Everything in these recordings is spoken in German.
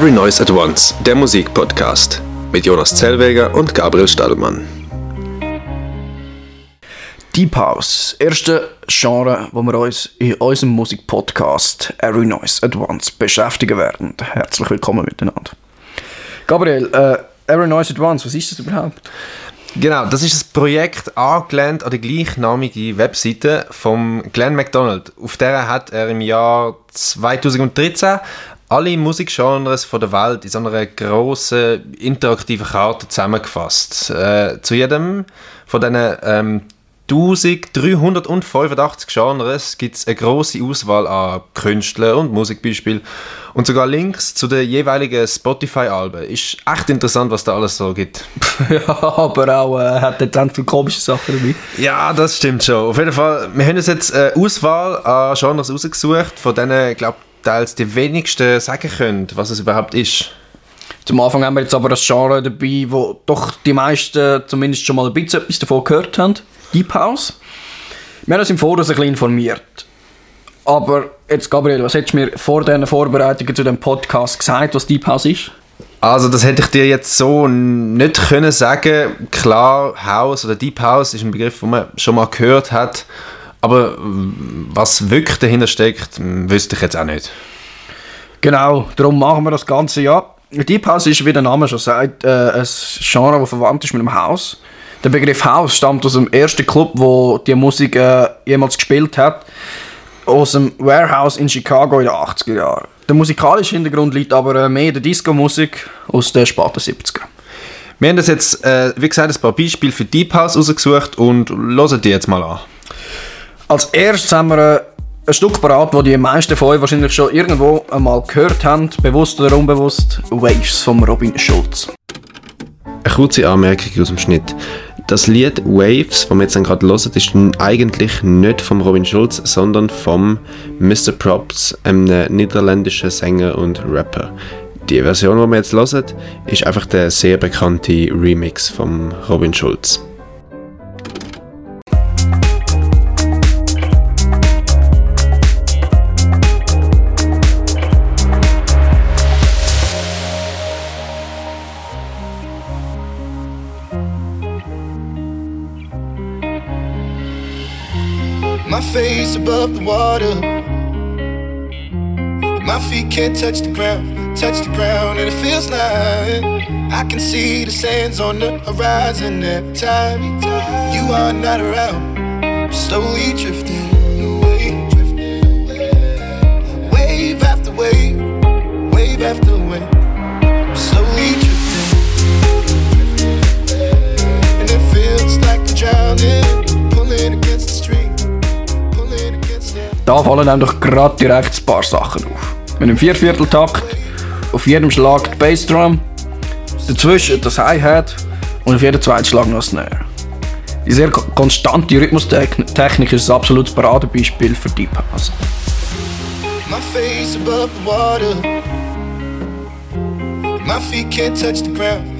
Every Noise at Once, der Musikpodcast mit Jonas Zellweger und Gabriel Stadelmann. Deep House, erste Genre, wo wir uns in unserem Musikpodcast Every Noise at Once beschäftigen werden. Herzlich willkommen miteinander. Gabriel, äh, Every Noise at Once, was ist das überhaupt? Genau, das ist ein Projekt angelehnt an die gleichnamige Webseite von Glenn MacDonald. Auf der hat er im Jahr 2013 alle Musikgenres von der Welt in so einer grossen interaktiven Karte zusammengefasst. Äh, zu jedem von diesen ähm, 1385 Genres gibt es eine grosse Auswahl an Künstlern und Musikbeispielen und sogar Links zu den jeweiligen Spotify-Alben. Ist echt interessant, was da alles so gibt. ja, aber auch äh, hat er dann viele komische Sachen dabei. Ja, das stimmt schon. Auf jeden Fall, wir haben uns jetzt eine Auswahl an Genres rausgesucht, von denen, ich glaube, teils die wenigsten sagen können, was es überhaupt ist. Zum Anfang haben wir jetzt aber das Genre dabei, wo doch die meisten zumindest schon mal ein bisschen etwas davon gehört haben. Deep House. Wir haben uns im Voraus ein bisschen informiert. Aber jetzt, Gabriel, was hättest du mir vor diesen Vorbereitungen zu dem Podcast gesagt, was Deep House ist? Also das hätte ich dir jetzt so nicht können sagen. Klar, House oder Deep House ist ein Begriff, den man schon mal gehört hat. Aber was wirklich dahinter steckt, wüsste ich jetzt auch nicht. Genau, darum machen wir das Ganze ja. Deep House ist, wie der Name schon sagt, äh, ein Genre, das verwandt ist mit dem House. Der Begriff House stammt aus dem ersten Club, wo die Musik äh, jemals gespielt hat, aus dem Warehouse in Chicago in den 80er Jahren. Der musikalische Hintergrund liegt aber äh, mehr in der Disco-Musik aus den späten 70er. Wir haben das jetzt, äh, wie gesagt, ein paar Beispiele für Deep House rausgesucht und hören die jetzt mal an. Als erstes haben wir äh, ein Stück parat, das die meisten von euch wahrscheinlich schon irgendwo einmal gehört haben, bewusst oder unbewusst, Waves von Robin Schulz. Eine kurze Anmerkung aus dem Schnitt. Das Lied Waves, das wir jetzt gerade hören, ist eigentlich nicht von Robin Schulz, sondern vom Mr. Props, einem niederländischen Sänger und Rapper. Die Version, die wir jetzt hören, ist einfach der sehr bekannte Remix von Robin Schulz. My face above the water. My feet can't touch the ground, touch the ground, and it feels like I can see the sands on the horizon every time you are not around. I'm slowly drifting away, wave after wave, wave after wave. Da fallen nämlich gerade direkt ein paar Sachen auf. Mit einem Viervierteltakt, auf jedem Schlag die Bassdrum, dazwischen das Hi-Hat und auf jedem zweiten Schlag noch Snare. Die sehr konstante Rhythmustechnik ist ein absolutes Paradebeispiel für Deep House. My face above the water. My feet can't touch the ground,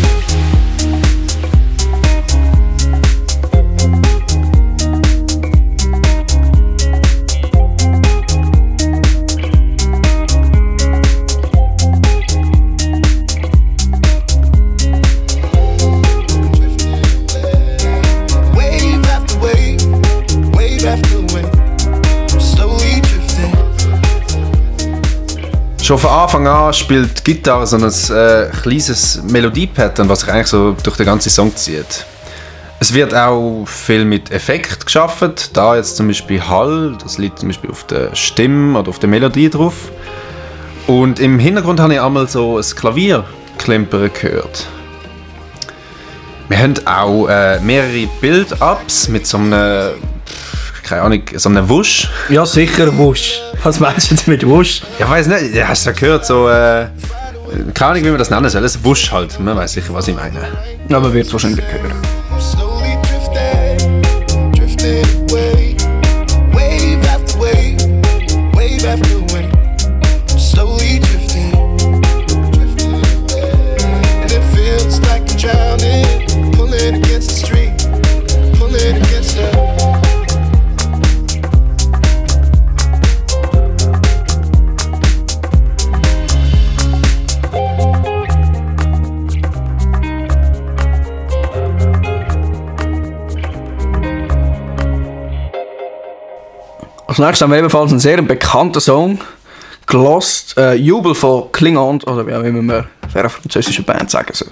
Schon von Anfang an spielt die Gitarre so ein äh, kleines Melodiepattern, was sich eigentlich so durch den ganzen Song zieht. Es wird auch viel mit Effekt geschaffen. Da jetzt zum Beispiel Hall, das liegt zum Beispiel auf der Stimme oder auf der Melodie drauf. Und im Hintergrund habe ich einmal so ein Klavier klimpern gehört. Wir haben auch äh, mehrere Build-Ups mit so einem, keine Ahnung, so einem Wusch. Ja, sicher Wusch. Was meinst du jetzt mit Wusch? Ja, weiß nicht, ja, hast du ja gehört, so, äh, keine Ahnung, wie man das nennen soll. Ein Wusch halt. Man weiß sicher, was ich meine. Aber wird es wahrscheinlich hören. Als nächstes haben wir ebenfalls einen sehr bekannten Song gelost. Äh, Jubel von Klingon, oder wie auch immer man eine französische Band sagen soll.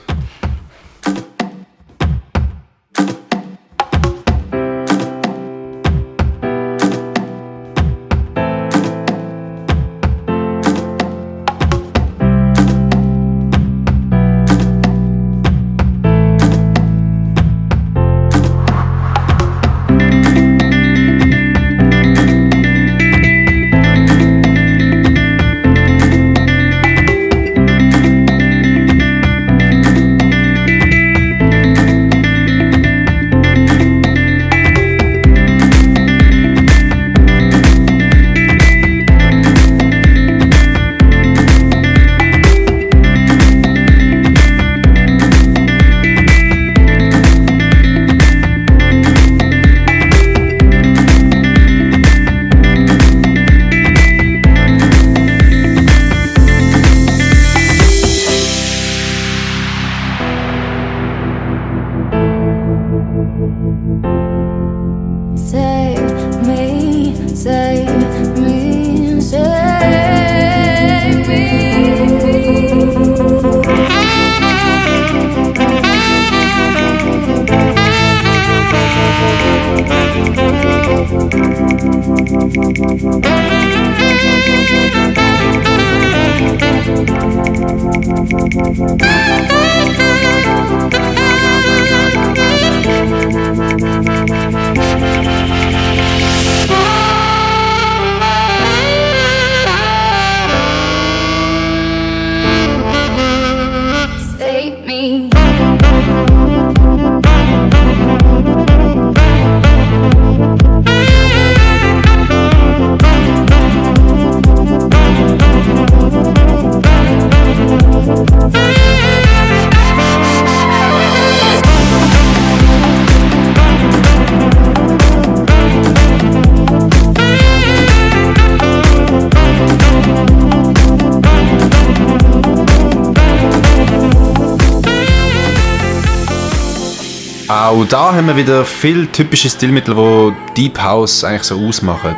Auch da haben wir wieder viele typische Stilmittel, die Deep House eigentlich so ausmachen.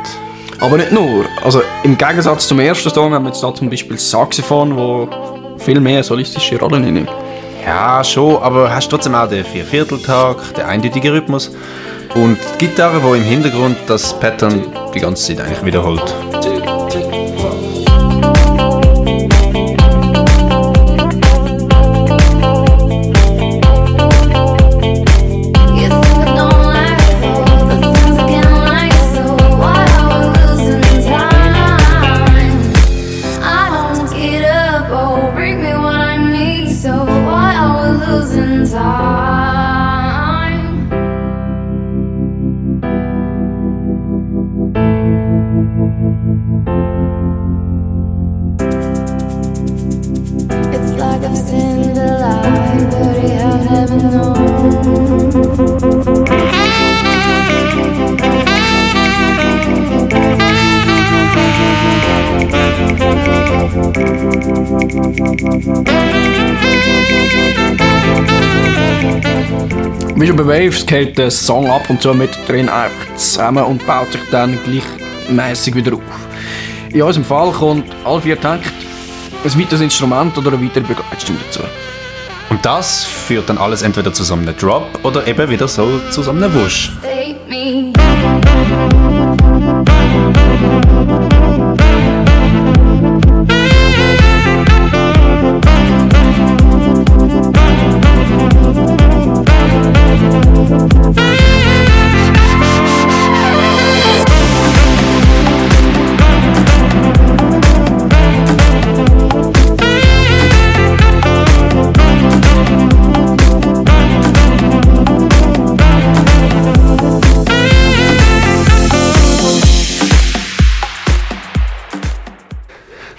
Aber nicht nur. Also im Gegensatz zum ersten Song haben wir jetzt da zum Beispiel das Saxophon, wo viel mehr solistische Rollen einnimmt. Ja, schon, aber hast trotzdem auch den Viervierteltag, den eindeutigen Rhythmus und die Gitarre, die im Hintergrund das Pattern die ganze Zeit eigentlich wiederholt. Wie schon bei Waves geht der Song ab und zu mit drin einfach zusammen und baut sich dann gleichmäßig wieder auf. In unserem Fall kommt alle vier Takte ein weiteres Instrument oder eine weitere Begleitstimme dazu. Und das führt dann alles entweder zu so einem Drop oder eben wieder so zu so einem Wusch.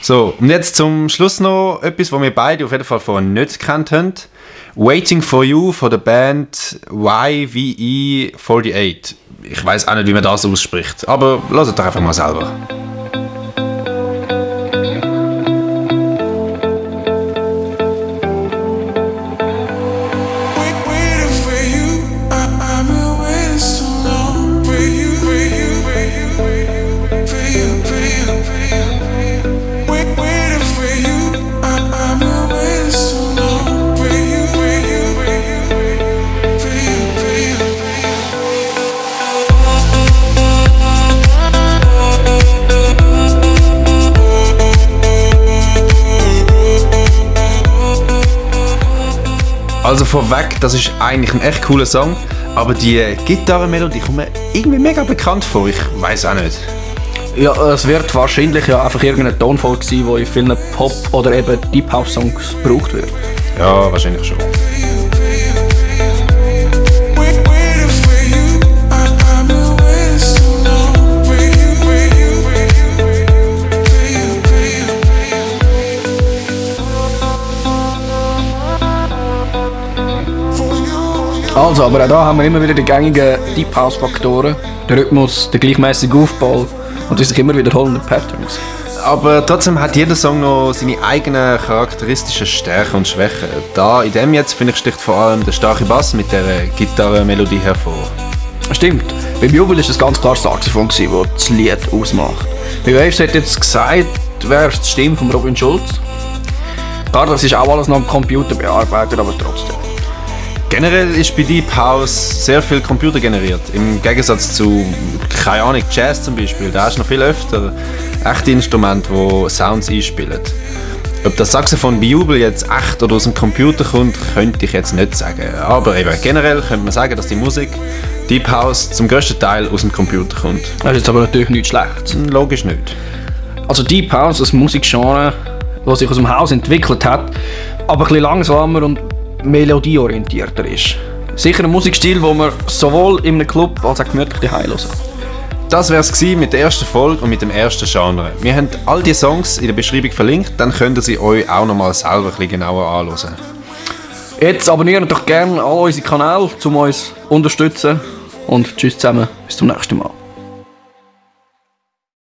So, und jetzt zum Schluss noch etwas, was wir beide auf jeden Fall vorher nicht gekannt haben. Waiting for You von der Band YVE48. Ich weiß auch nicht, wie man das ausspricht, aber lasst doch einfach mal selber. Also vorweg, das ist eigentlich ein echt cooler Song, aber die Gitarrenmelodie kommt mir irgendwie mega bekannt vor. Ich weiß auch nicht. Ja, es wird wahrscheinlich ja einfach irgendein Tonfall sein, der in vielen Pop- oder eben Deep House-Songs gebraucht wird. Ja, wahrscheinlich schon. Also, aber auch da haben wir immer wieder die gängigen Deep House-Faktoren. Der Rhythmus, der gleichmäßige Aufbau und die sich immer wiederholenden Patterns. Aber trotzdem hat jeder Song noch seine eigenen charakteristischen Stärken und Schwächen. Da in dem jetzt finde ich sticht vor allem der starke Bass mit der Gitarrenmelodie hervor. Stimmt. Beim Jubel war es ganz klar das Saxophon, das das Lied ausmacht. Bei Waves hat jetzt gesagt, wäre es die Stimme von Robin Schulz. Klar, das ist auch alles noch am Computer bearbeitet, aber trotzdem. Generell ist bei Deep House sehr viel Computer generiert. Im Gegensatz zu, keine Ahnung, Jazz zum Beispiel. Da hast du noch viel öfter echte Instrumente, die Sounds einspielen. Ob das Saxophon bei Jubel jetzt echt oder aus dem Computer kommt, könnte ich jetzt nicht sagen. Aber eben, generell könnte man sagen, dass die Musik Deep House zum größten Teil aus dem Computer kommt. Das ist jetzt aber natürlich nichts Schlechtes. Logisch nicht. Also Deep House, ein Musikgenre, das sich aus dem Haus entwickelt hat, aber ein bisschen langsamer und melodieorientierter ist. Sicher ein Musikstil, den man sowohl in einem Club als auch gemütlich daheim hören. Das wäre es mit der ersten Folge und mit dem ersten Genre. Wir haben all die Songs in der Beschreibung verlinkt, dann könnt ihr sie euch auch nochmal selber ein bisschen genauer anschauen. Jetzt abonniert doch gerne alle unsere Kanäle, um uns zu unterstützen. Und tschüss zusammen, bis zum nächsten Mal.